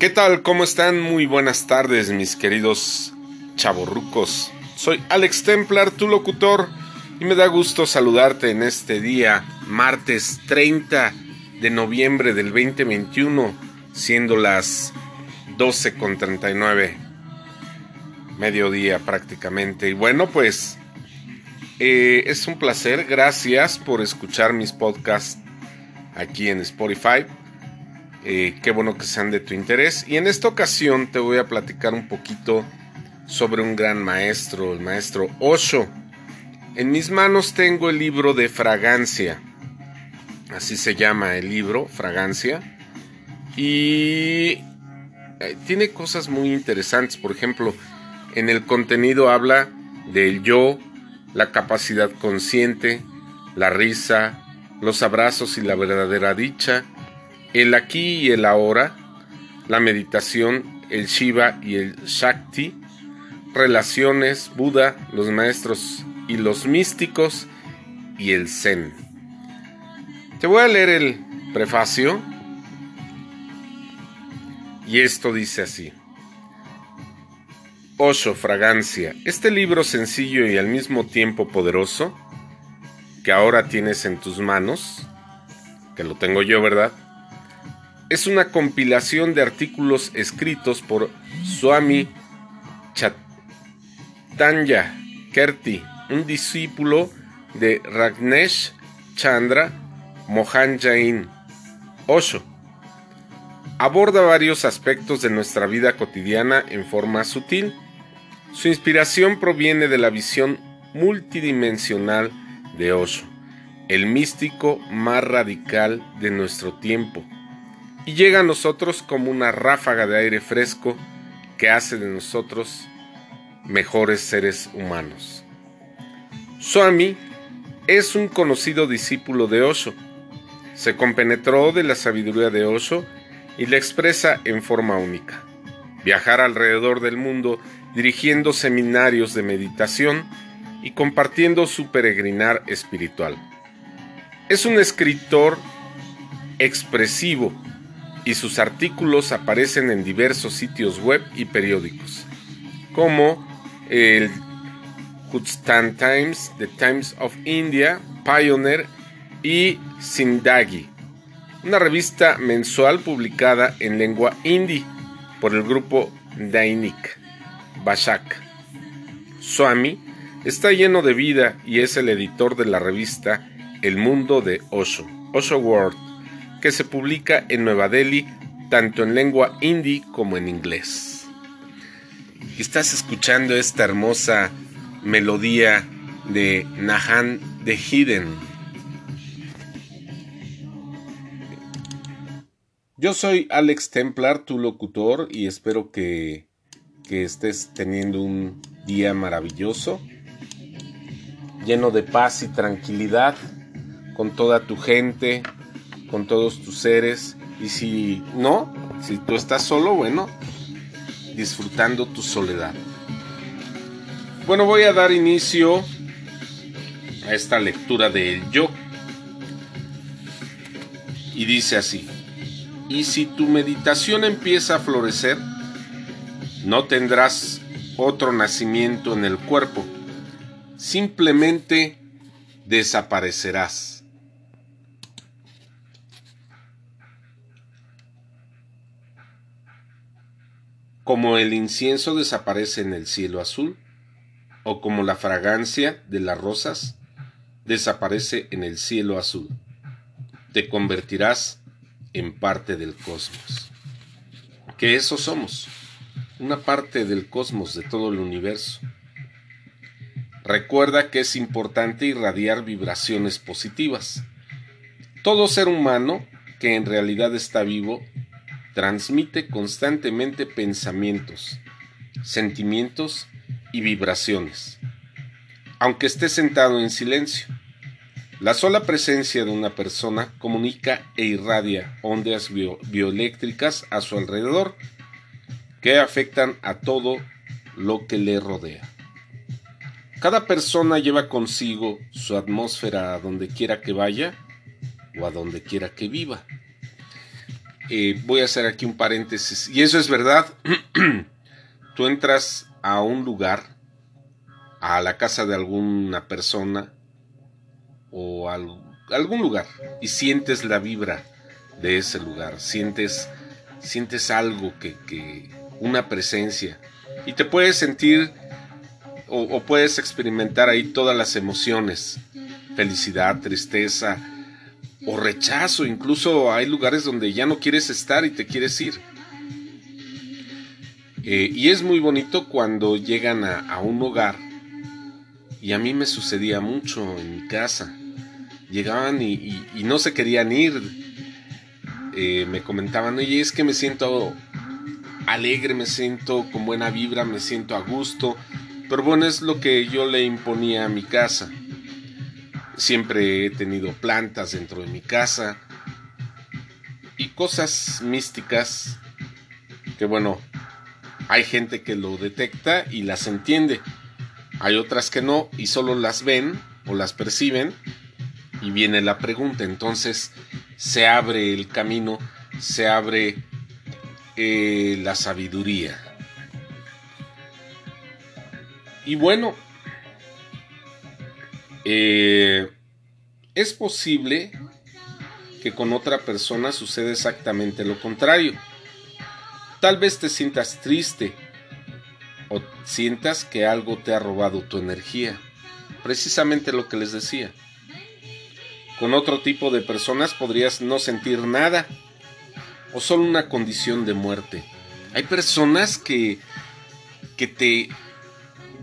¿Qué tal? ¿Cómo están? Muy buenas tardes, mis queridos chavorrucos. Soy Alex Templar, tu locutor, y me da gusto saludarte en este día, martes 30 de noviembre del 2021, siendo las 12.39, mediodía prácticamente. Y bueno, pues eh, es un placer, gracias por escuchar mis podcasts aquí en Spotify. Qué bueno que sean de tu interés. Y en esta ocasión te voy a platicar un poquito sobre un gran maestro, el maestro Osho. En mis manos tengo el libro de Fragancia. Así se llama el libro, Fragancia. Y eh, tiene cosas muy interesantes. Por ejemplo, en el contenido habla del yo, la capacidad consciente, la risa, los abrazos y la verdadera dicha, el aquí y el ahora, la meditación, el Shiva y el Shakti, relaciones, Buda, los maestros y los místicos y el Zen. Te voy a leer el prefacio y esto dice así. Osho Fragancia, este libro sencillo y al mismo tiempo poderoso que ahora tienes en tus manos, que lo tengo yo, ¿verdad? Es una compilación de artículos escritos por Swami Chaitanya Kerti, un discípulo de Ragnesh Chandra Mohan Jain Osho. Aborda varios aspectos de nuestra vida cotidiana en forma sutil. Su inspiración proviene de la visión multidimensional de Osho, el místico más radical de nuestro tiempo y llega a nosotros como una ráfaga de aire fresco que hace de nosotros mejores seres humanos. Swami es un conocido discípulo de Osho. Se compenetró de la sabiduría de Osho y la expresa en forma única. Viajar alrededor del mundo dirigiendo seminarios de meditación y compartiendo su peregrinar espiritual. Es un escritor expresivo y sus artículos aparecen en diversos sitios web y periódicos, como el Kurdistan Times, The Times of India, Pioneer y Sindagi, una revista mensual publicada en lengua hindi por el grupo Dainik Bashak. Swami está lleno de vida y es el editor de la revista El Mundo de Osho, Osho World que se publica en Nueva Delhi tanto en lengua hindi como en inglés. estás escuchando esta hermosa melodía de Nahan de Hidden. Yo soy Alex Templar, tu locutor, y espero que, que estés teniendo un día maravilloso, lleno de paz y tranquilidad, con toda tu gente, con todos tus seres. Y si no, si tú estás solo, bueno, disfrutando tu soledad. Bueno, voy a dar inicio a esta lectura del yo. Y dice así, y si tu meditación empieza a florecer, no tendrás otro nacimiento en el cuerpo, simplemente desaparecerás. Como el incienso desaparece en el cielo azul, o como la fragancia de las rosas desaparece en el cielo azul. Te convertirás en parte del cosmos. Que eso somos, una parte del cosmos de todo el universo. Recuerda que es importante irradiar vibraciones positivas. Todo ser humano que en realidad está vivo transmite constantemente pensamientos, sentimientos y vibraciones, aunque esté sentado en silencio. La sola presencia de una persona comunica e irradia ondas bioeléctricas a su alrededor que afectan a todo lo que le rodea. Cada persona lleva consigo su atmósfera a donde quiera que vaya o a donde quiera que viva. Voy a hacer aquí un paréntesis, y eso es verdad, tú entras a un lugar, a la casa de alguna persona o a algún lugar y sientes la vibra de ese lugar, sientes, sientes algo que, que una presencia. Y te puedes sentir o puedes experimentar ahí todas las emociones, felicidad, tristeza o rechazo, incluso hay lugares donde ya no quieres estar y te quieres ir. Eh, y es muy bonito cuando llegan a, un hogar, y a mí me sucedía mucho en mi casa. Llegaban y, no se querían ir. Eh, me comentaban, oye, es que me siento alegre, me siento con buena vibra, me siento a gusto. Pero bueno, es lo que yo le imponía a mi casa. Siempre he tenido plantas dentro de mi casa y cosas místicas que bueno, hay gente que lo detecta y las entiende. Hay otras que no y solo las ven o las perciben y viene la pregunta. Entonces se abre el camino, se abre eh, la sabiduría. Y bueno, eh, es posible que con otra persona suceda exactamente lo contrario. Tal vez te sientas triste o sientas que algo te ha robado tu energía. Precisamente lo que les decía. Con otro tipo de personas podrías no sentir nada o solo una condición de muerte. Hay personas que, que te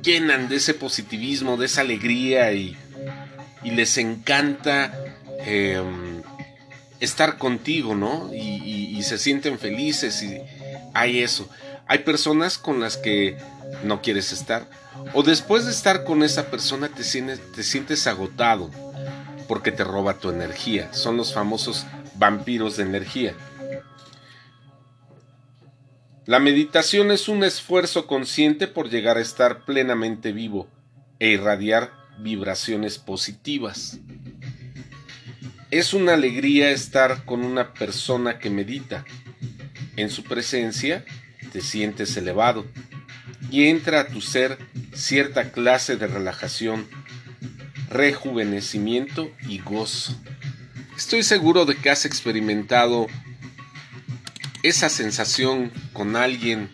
llenan de ese positivismo, de esa alegría y, y les encanta em, estar contigo, ¿no? Y, se sienten felices y hay eso. Hay personas con las que no quieres estar. O después de estar con esa persona te sientes agotado porque te roba tu energía. Son los famosos vampiros de energía. La meditación es un esfuerzo consciente por llegar a estar plenamente vivo e irradiar vibraciones positivas. Es una alegría estar con una persona que medita. En su presencia te sientes elevado y entra a tu ser cierta clase de relajación, rejuvenecimiento y gozo. Estoy seguro de que has experimentado esa sensación con alguien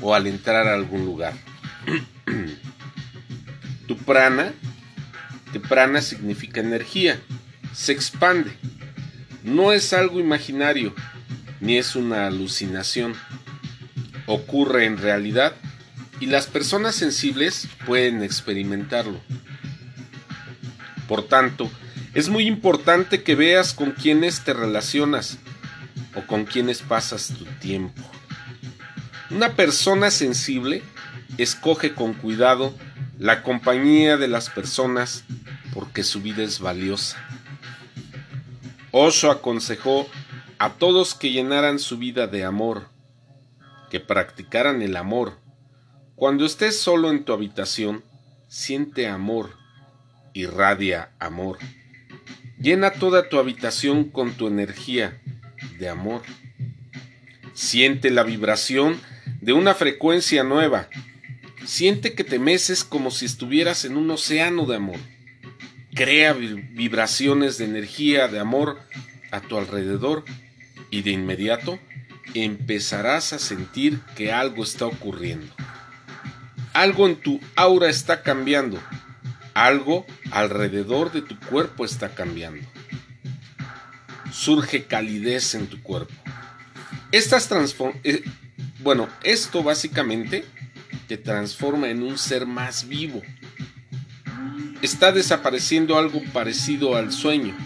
o al entrar a algún lugar. tu prana, tu prana significa energía, se expande. No es algo imaginario, ni es una alucinación. Ocurre en realidad y las personas sensibles pueden experimentarlo. Por tanto, es muy importante que veas con quiénes te relacionas o con quienes pasas tu tiempo. Una persona sensible escoge con cuidado la compañía de las personas porque su vida es valiosa. Osho aconsejó a todos que llenaran su vida de amor, que practicaran el amor. Cuando estés solo en tu habitación, siente amor, irradia amor. Llena toda tu habitación con tu energía, de amor. Siente la vibración de una frecuencia nueva. Siente que te meces como si estuvieras en un océano de amor. Crea vibraciones de energía, de amor a tu alrededor y de inmediato empezarás a sentir que algo está ocurriendo. Algo en tu aura está cambiando. Algo alrededor de tu cuerpo está cambiando surge calidez en tu cuerpo. Estas eh, bueno, esto básicamente transforma en un ser más vivo. Está desapareciendo algo parecido al sueño.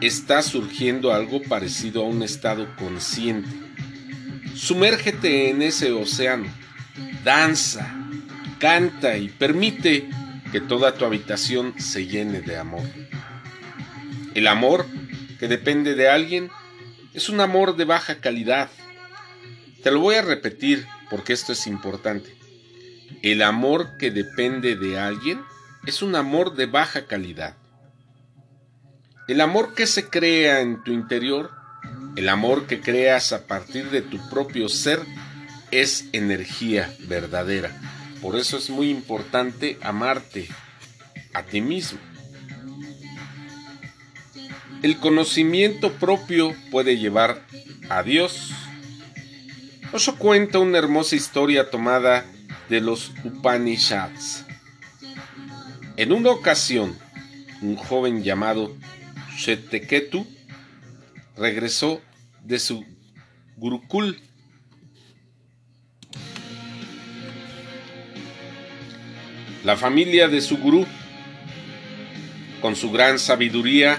Está surgiendo algo parecido a un estado consciente. Sumérgete en ese océano. Danza, canta y permite que toda tu habitación se llene de amor. El amor que depende de alguien es un amor de baja calidad. Te lo voy a repetir porque esto es importante. El amor que depende de alguien es un amor de baja calidad. El amor que se crea en tu interior El amor que creas a partir de tu propio ser es energía verdadera. Por eso es muy importante amarte a ti mismo. El conocimiento propio puede llevar a Dios. Osho cuenta una hermosa historia tomada de los Upanishads. En una ocasión, un joven llamado Sheteketu regresó de su Gurukul. La familia de su gurú, con su gran sabiduría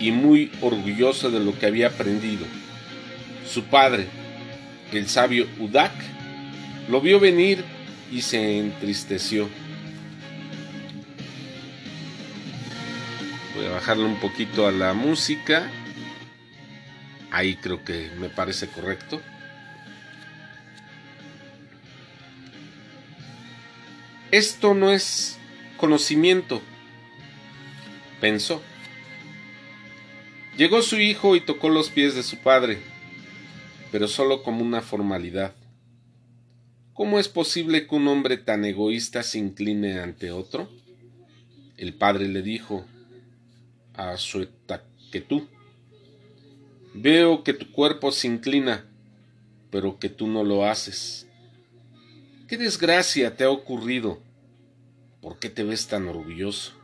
y muy orgulloso de lo que había aprendido. Su padre, el sabio Udak, lo vio venir y se entristeció. Voy a bajarle un poquito a la música. Ahí creo que me parece correcto. Esto no es conocimiento, pensó. Llegó su hijo y tocó los pies de su padre, pero solo como una formalidad. ¿Cómo es posible que un hombre tan egoísta se incline ante otro? El padre le dijo a tú veo que tu cuerpo se inclina, pero que tú no lo haces. ¿Qué desgracia te ha ocurrido? ¿Por qué te ves tan orgulloso?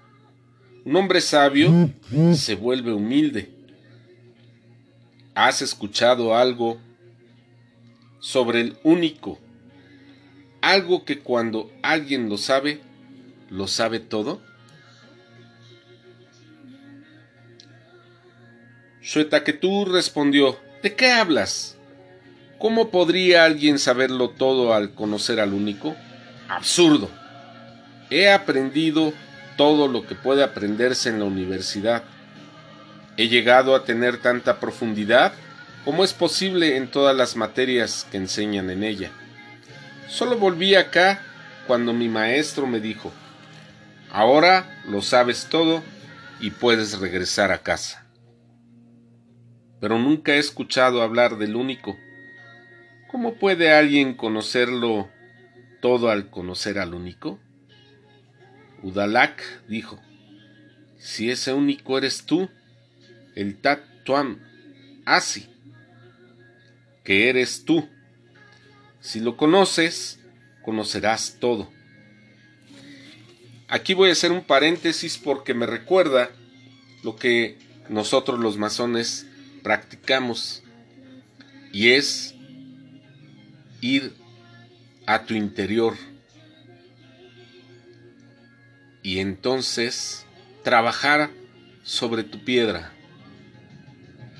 Un hombre sabio se vuelve humilde. ¿Has escuchado algo sobre el único algo que cuando alguien lo sabe, lo sabe todo? tú respondió, ¿de qué hablas? ¿Cómo podría alguien saberlo todo al conocer al único? Absurdo. He aprendido todo lo que puede aprenderse en la universidad. He llegado a tener tanta profundidad como es posible en todas las materias que enseñan en ella. Solo volví acá cuando mi maestro me dijo, ahora lo sabes todo y puedes regresar a casa. Pero nunca he escuchado hablar del único. ¿Cómo puede alguien conocerlo todo al conocer al único? Udalak dijo, si ese único eres tú, el Tat Tuam Asi, que eres tú. Si lo conoces, conocerás todo. Aquí voy a hacer un paréntesis porque me recuerda lo que nosotros los masones practicamos y es ir a tu interior y entonces trabajar sobre tu piedra,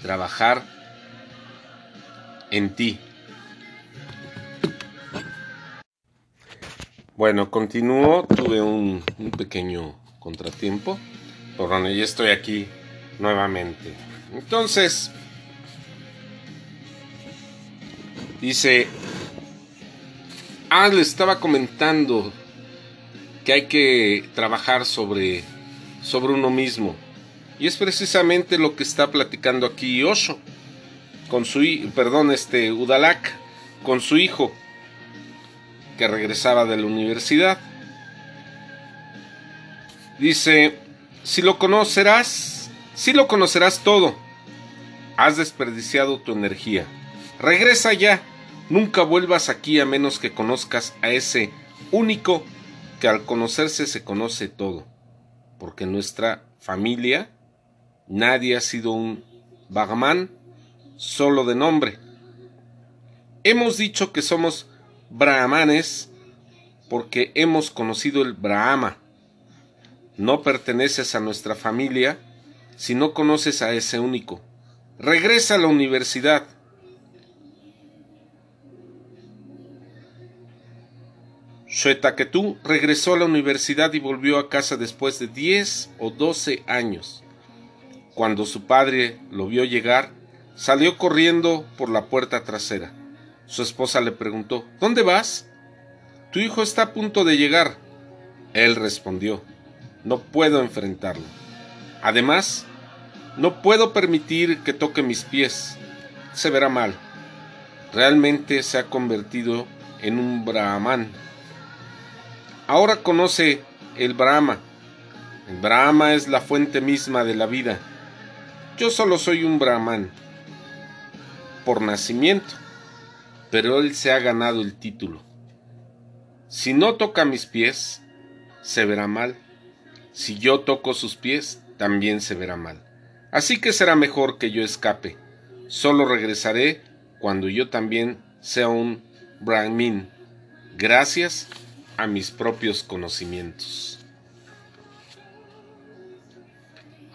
trabajar en ti. Bueno, continúo. Tuve un, pequeño contratiempo. Pero bueno, ya estoy aquí nuevamente. Entonces, dice, ah, le estaba comentando que hay que trabajar sobre, sobre uno mismo. Y es precisamente lo que está platicando aquí Osho, con su, perdón, este Udalak, con su hijo que regresaba de la universidad. Dice, si lo conocerás, si lo conocerás todo, has desperdiciado tu energía. Regresa ya, nunca vuelvas aquí a menos que conozcas a ese único que al conocerse se conoce todo. Porque en nuestra familia nadie ha sido un Bagman solo de nombre. Hemos dicho que somos brahmanes porque hemos conocido el Brahma. No perteneces a nuestra familia si no conoces a ese único. Regresa a la universidad. tú regresó a la universidad y volvió a casa después de 10 o 12 años. Cuando su padre lo vio llegar, salió corriendo por la puerta trasera. Su esposa le preguntó, ¿Dónde vas? Tu hijo está a punto de llegar. Él respondió, No puedo enfrentarlo. Además, no puedo permitir que toque mis pies. se verá mal. Realmente se ha convertido en un brahman. Ahora conoce el Brahma. El Brahma es la fuente misma de la vida. Yo solo soy un brahman por nacimiento, pero él se ha ganado el título. Si no toca mis pies, se verá mal. Si yo toco sus pies, también se verá mal. Así que será mejor que yo escape. Solo regresaré cuando yo también sea un Brahmin, gracias a mis propios conocimientos.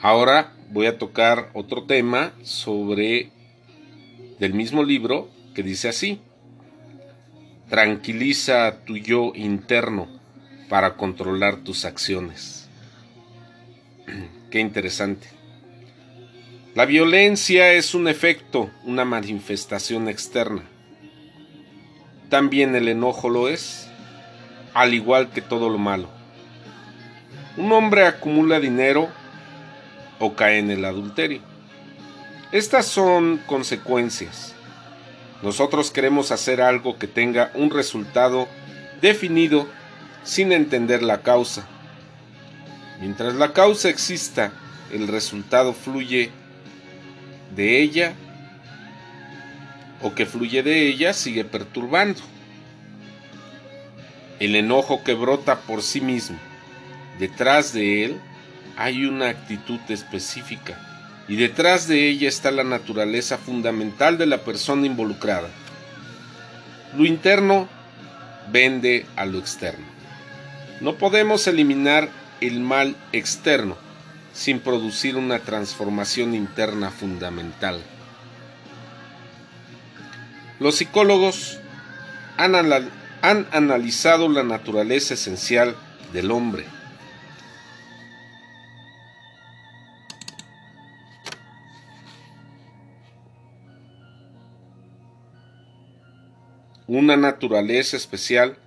Ahora voy a tocar otro tema sobre del mismo libro que dice así. Tranquiliza tu yo interno para controlar tus acciones. Qué interesante. La violencia es un efecto, una manifestación externa. También el enojo lo es, al igual que todo lo malo. Un hombre acumula dinero o cae en el adulterio. Estas son consecuencias. Nosotros queremos hacer algo que tenga un resultado definido sin entender la causa. Mientras la causa exista, el resultado fluye de ella o que fluye de ella sigue perturbando. El enojo que brota por sí mismo, detrás de él hay una actitud específica y detrás de ella está la naturaleza fundamental de la persona involucrada. Lo interno vende a lo externo. No podemos eliminar el mal externo sin producir una transformación interna fundamental. Los psicólogos han, han analizado la naturaleza esencial del hombre una naturaleza especial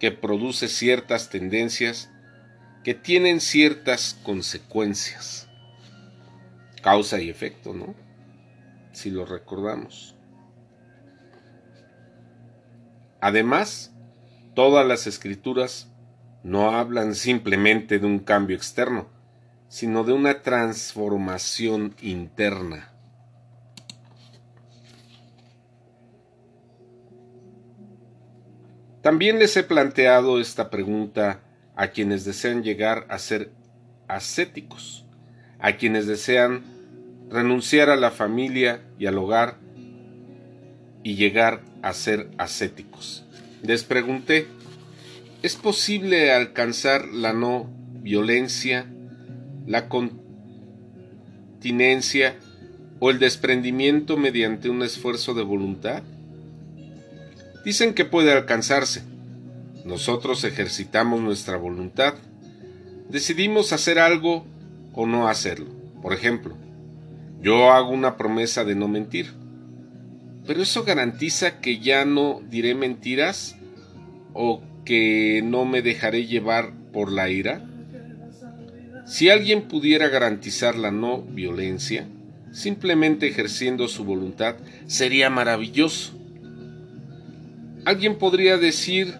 que produce ciertas tendencias que tienen ciertas consecuencias. Causa y efecto, ¿no? Si lo recordamos. Además, todas las escrituras no hablan simplemente de un cambio externo, sino de una transformación interna. También les he planteado esta pregunta a quienes desean llegar a ser ascéticos, a quienes desean renunciar a la familia y al hogar y llegar a ser ascéticos. Les pregunté, ¿es posible alcanzar la no violencia, la continencia o el desprendimiento mediante un esfuerzo de voluntad? Dicen que puede alcanzarse. Nosotros ejercitamos nuestra voluntad. Decidimos hacer algo o no hacerlo. Por ejemplo, yo hago una promesa de no mentir. Pero eso garantiza que ya no diré mentiras o que no me dejaré llevar por la ira. Si alguien pudiera garantizar la no violencia, simplemente ejerciendo su voluntad, sería maravilloso. Alguien podría decir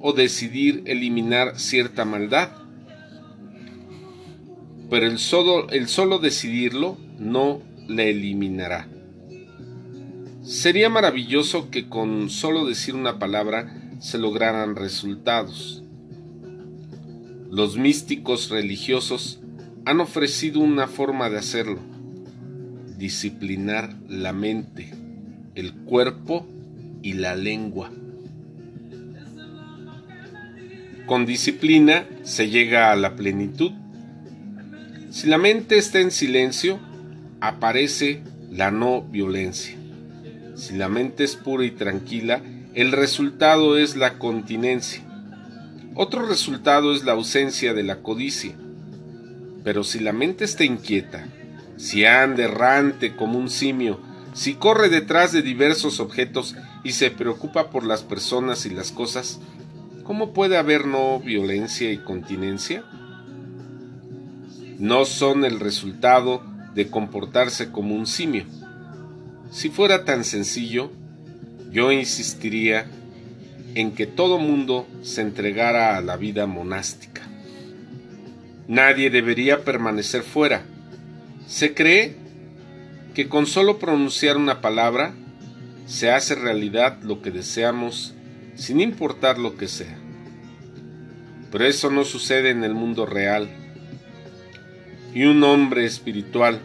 o decidir eliminar cierta maldad, pero el solo, el solo decidirlo no la eliminará. Sería maravilloso que con solo decir una palabra se lograran resultados. Los místicos religiosos han ofrecido una forma de hacerlo, disciplinar la mente, el cuerpo y la lengua. Con disciplina se llega a la plenitud. Si la mente está en silencio, aparece la no violencia. Si la mente es pura y tranquila, el resultado es la continencia. Otro resultado es la ausencia de la codicia. Pero si la mente está inquieta, si anda errante como un simio, si corre detrás de diversos objetos y se preocupa por las personas y las cosas, ¿cómo puede haber no violencia y continencia? No son el resultado de comportarse como un simio, Si fuera tan sencillo, yo insistiría en que todo mundo se entregara a la vida monástica. Nadie debería permanecer fuera. Se cree que con solo pronunciar una palabra se hace realidad lo que deseamos sin importar lo que sea. Pero eso no sucede en el mundo real. Y un hombre espiritual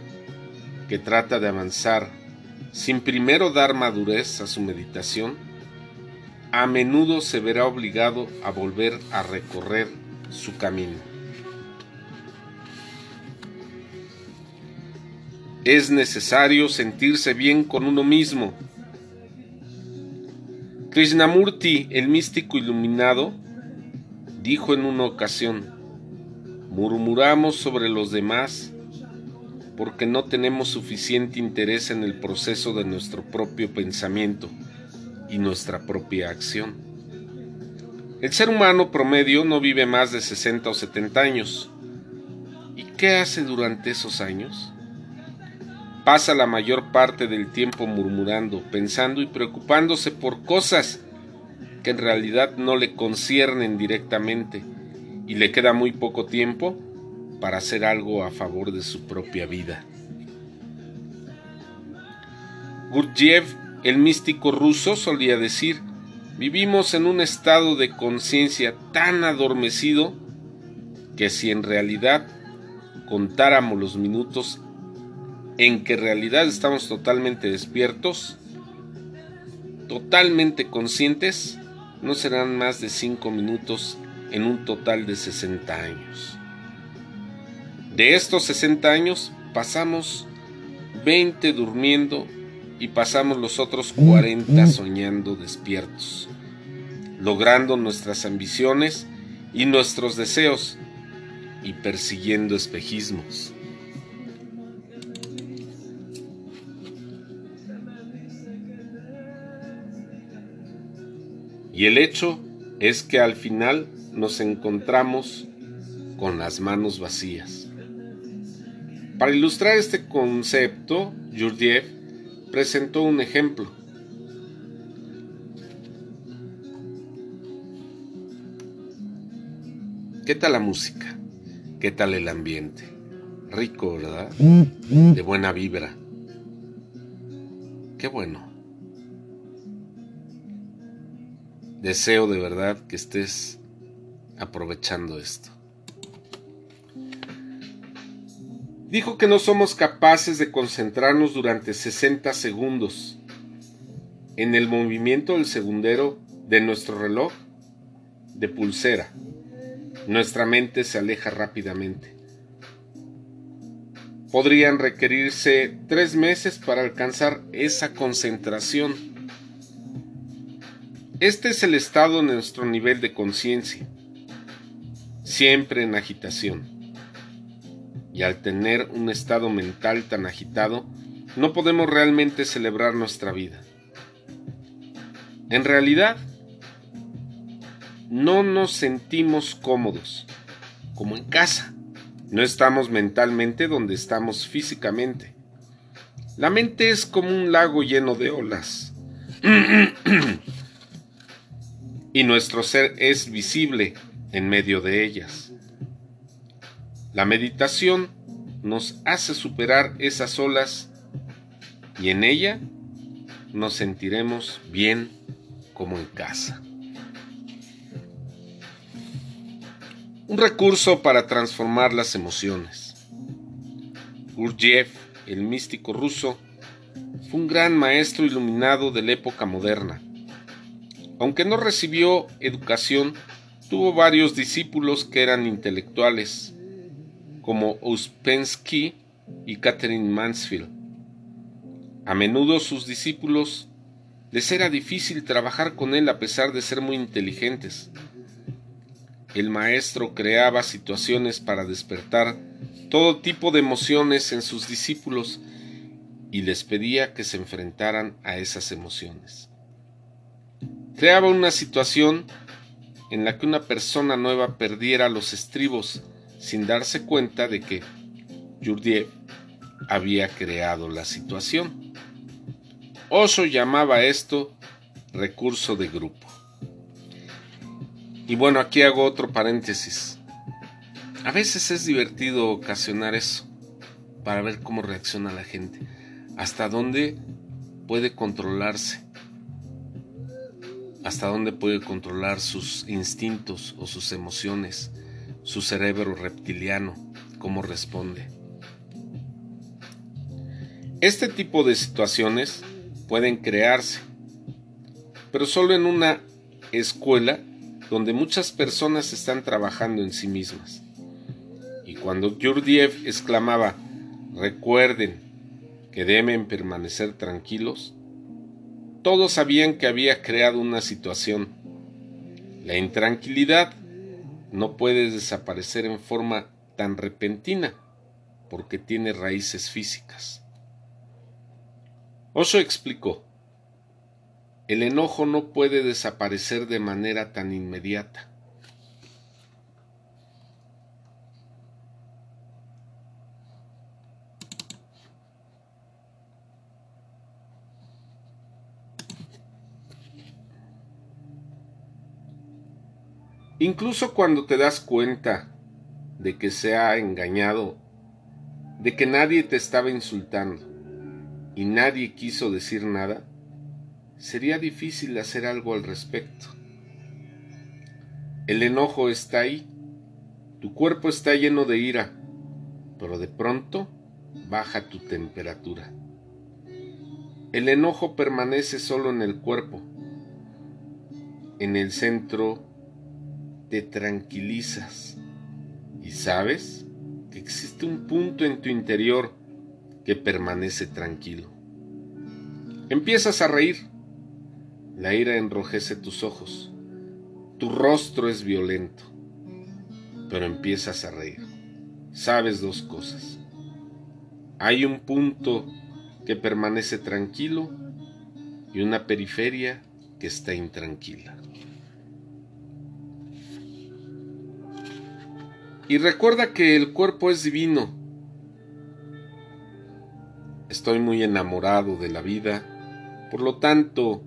que trata de avanzar sin primero dar madurez a su meditación, a menudo se verá obligado a volver a recorrer su camino. Es necesario sentirse bien con uno mismo. Krishnamurti, el místico iluminado, dijo en una ocasión, murmuramos sobre los demás porque no tenemos suficiente interés en el proceso de nuestro propio pensamiento y nuestra propia acción. El ser humano promedio no vive más de 60 o 70 años. ¿Y qué hace durante esos años? Pasa la mayor parte del tiempo murmurando, pensando y preocupándose por cosas que en realidad no le conciernen directamente y le queda muy poco tiempo para hacer algo a favor de su propia vida. Gurdjieff, el místico ruso, solía decir, vivimos en un estado de conciencia tan adormecido que si en realidad contáramos los minutos en que en realidad estamos totalmente despiertos, totalmente conscientes, no serán más de 5 minutos en un total de 60 años. De estos 60 años pasamos 20 durmiendo y pasamos los otros 40 soñando despiertos, logrando nuestras ambiciones y nuestros deseos y persiguiendo espejismos. Y el hecho es que al final nos encontramos con las manos vacías. Para ilustrar este concepto, Gurdjieff presentó un ejemplo. ¿Qué tal la música? ¿Qué tal el ambiente? Rico, ¿verdad? De buena vibra. Qué bueno. Deseo de verdad que estés aprovechando esto. Dijo que no somos capaces de concentrarnos durante 60 segundos en el movimiento del segundero de nuestro reloj de pulsera. Nuestra mente se aleja rápidamente. Podrían requerirse tres meses para alcanzar esa concentración este es el estado de nuestro nivel de conciencia, siempre en agitación. Y al tener un estado mental tan agitado, no podemos realmente celebrar nuestra vida. En realidad, no nos sentimos cómodos, como en casa. No estamos mentalmente donde estamos físicamente. La mente es como un lago lleno de olas. y nuestro ser es visible en medio de ellas. La meditación nos hace superar esas olas y en ella nos sentiremos bien como en casa. Un recurso para transformar las emociones. Gurdjieff, el místico ruso, fue un gran maestro iluminado de la época moderna aunque no recibió educación, tuvo varios discípulos que eran intelectuales, como Uspensky y Catherine Mansfield. A menudo sus discípulos les era difícil trabajar con él a pesar de ser muy inteligentes. El maestro creaba situaciones para despertar todo tipo de emociones en sus discípulos y les pedía que se enfrentaran a esas emociones creaba una situación en la que una persona nueva perdiera los estribos sin darse cuenta de que Jourdiev había creado la situación. Osho llamaba esto recurso de grupo. Y bueno, aquí hago otro paréntesis. A veces es divertido ocasionar eso para ver cómo reacciona la gente, hasta dónde puede controlarse, hasta dónde puede controlar sus instintos o sus emociones, su cerebro reptiliano, cómo responde. Este tipo de situaciones pueden crearse, pero solo en una escuela donde muchas personas están trabajando en sí mismas. Y cuando Gurdjieff exclamaba, recuerden que deben permanecer tranquilos, todos sabían que había creado una situación. La intranquilidad no puede desaparecer en forma tan repentina porque tiene raíces físicas. Osho explicó, el enojo no puede desaparecer de manera tan inmediata. Incluso cuando te das cuenta de que se ha engañado, de que nadie te estaba insultando, y nadie quiso decir nada, sería difícil hacer algo al respecto. El enojo está ahí, tu cuerpo está lleno de ira, pero de pronto baja tu temperatura. El enojo permanece solo en el cuerpo. En el centro te tranquilizas y sabes que existe un punto en tu interior que permanece tranquilo. Empiezas a reír. La ira enrojece tus ojos. Tu rostro es violento. Pero empiezas a reír. Sabes dos cosas. Hay un punto que permanece tranquilo y una periferia que está intranquila. Y recuerda que el cuerpo es divino Estoy muy enamorado de la vida, por lo tanto,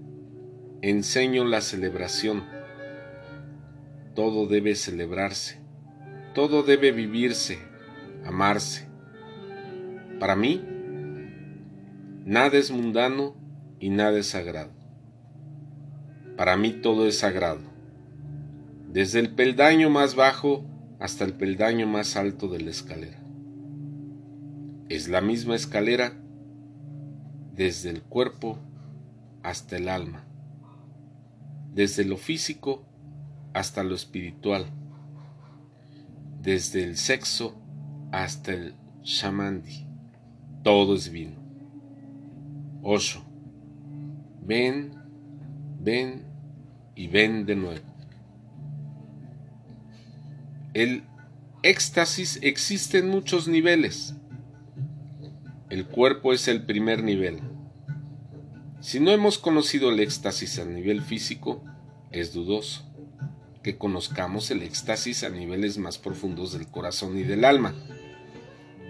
enseño la celebración. Todo debe celebrarse, todo debe vivirse, amarse. Para mí, nada es mundano y nada es sagrado. Para mí todo es sagrado, desde el peldaño más bajo hasta el peldaño más alto de la escalera. Es la misma escalera desde el cuerpo hasta el alma, desde lo físico hasta lo espiritual, desde el sexo hasta el shamandi, todo es vino. Osho, ven, ven y ven de nuevo. El éxtasis existe en muchos niveles. El cuerpo es el primer nivel. Si no hemos conocido el éxtasis a nivel físico, es dudoso que conozcamos el éxtasis a niveles más profundos del corazón y del alma.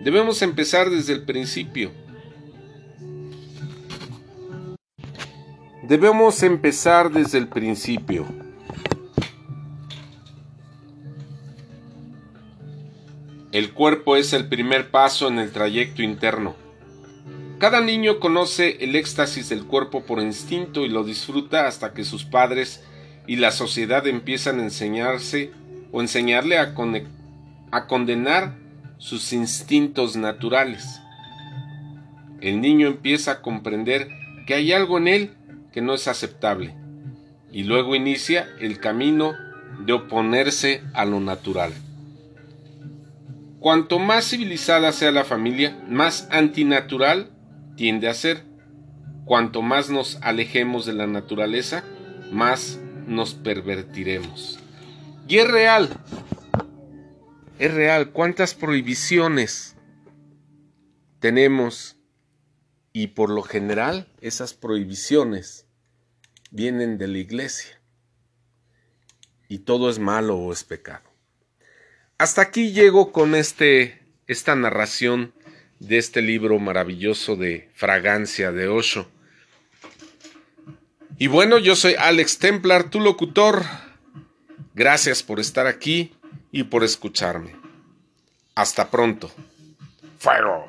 Debemos empezar desde el principio. Debemos empezar desde el principio. El cuerpo es el primer paso en el trayecto interno. Cada niño conoce el éxtasis del cuerpo por instinto y lo disfruta hasta que sus padres y la sociedad empiezan a enseñarse o enseñarle a, a condenar sus instintos naturales. El niño empieza a comprender que hay algo en él que no es aceptable y luego inicia el camino de oponerse a lo natural. Cuanto más civilizada sea la familia, más antinatural tiende a ser. Cuanto más nos alejemos de la naturaleza, más nos pervertiremos. Y es real. Es real. ¿Cuántas prohibiciones tenemos? Y por lo general esas prohibiciones vienen de la iglesia. Y todo es malo o es pecado. Hasta aquí llego con este, esta narración de este libro maravilloso de Fragancia de Osho. Y bueno, yo soy Alex Templar, tu locutor. Gracias por estar aquí y por escucharme. Hasta pronto. Fuego.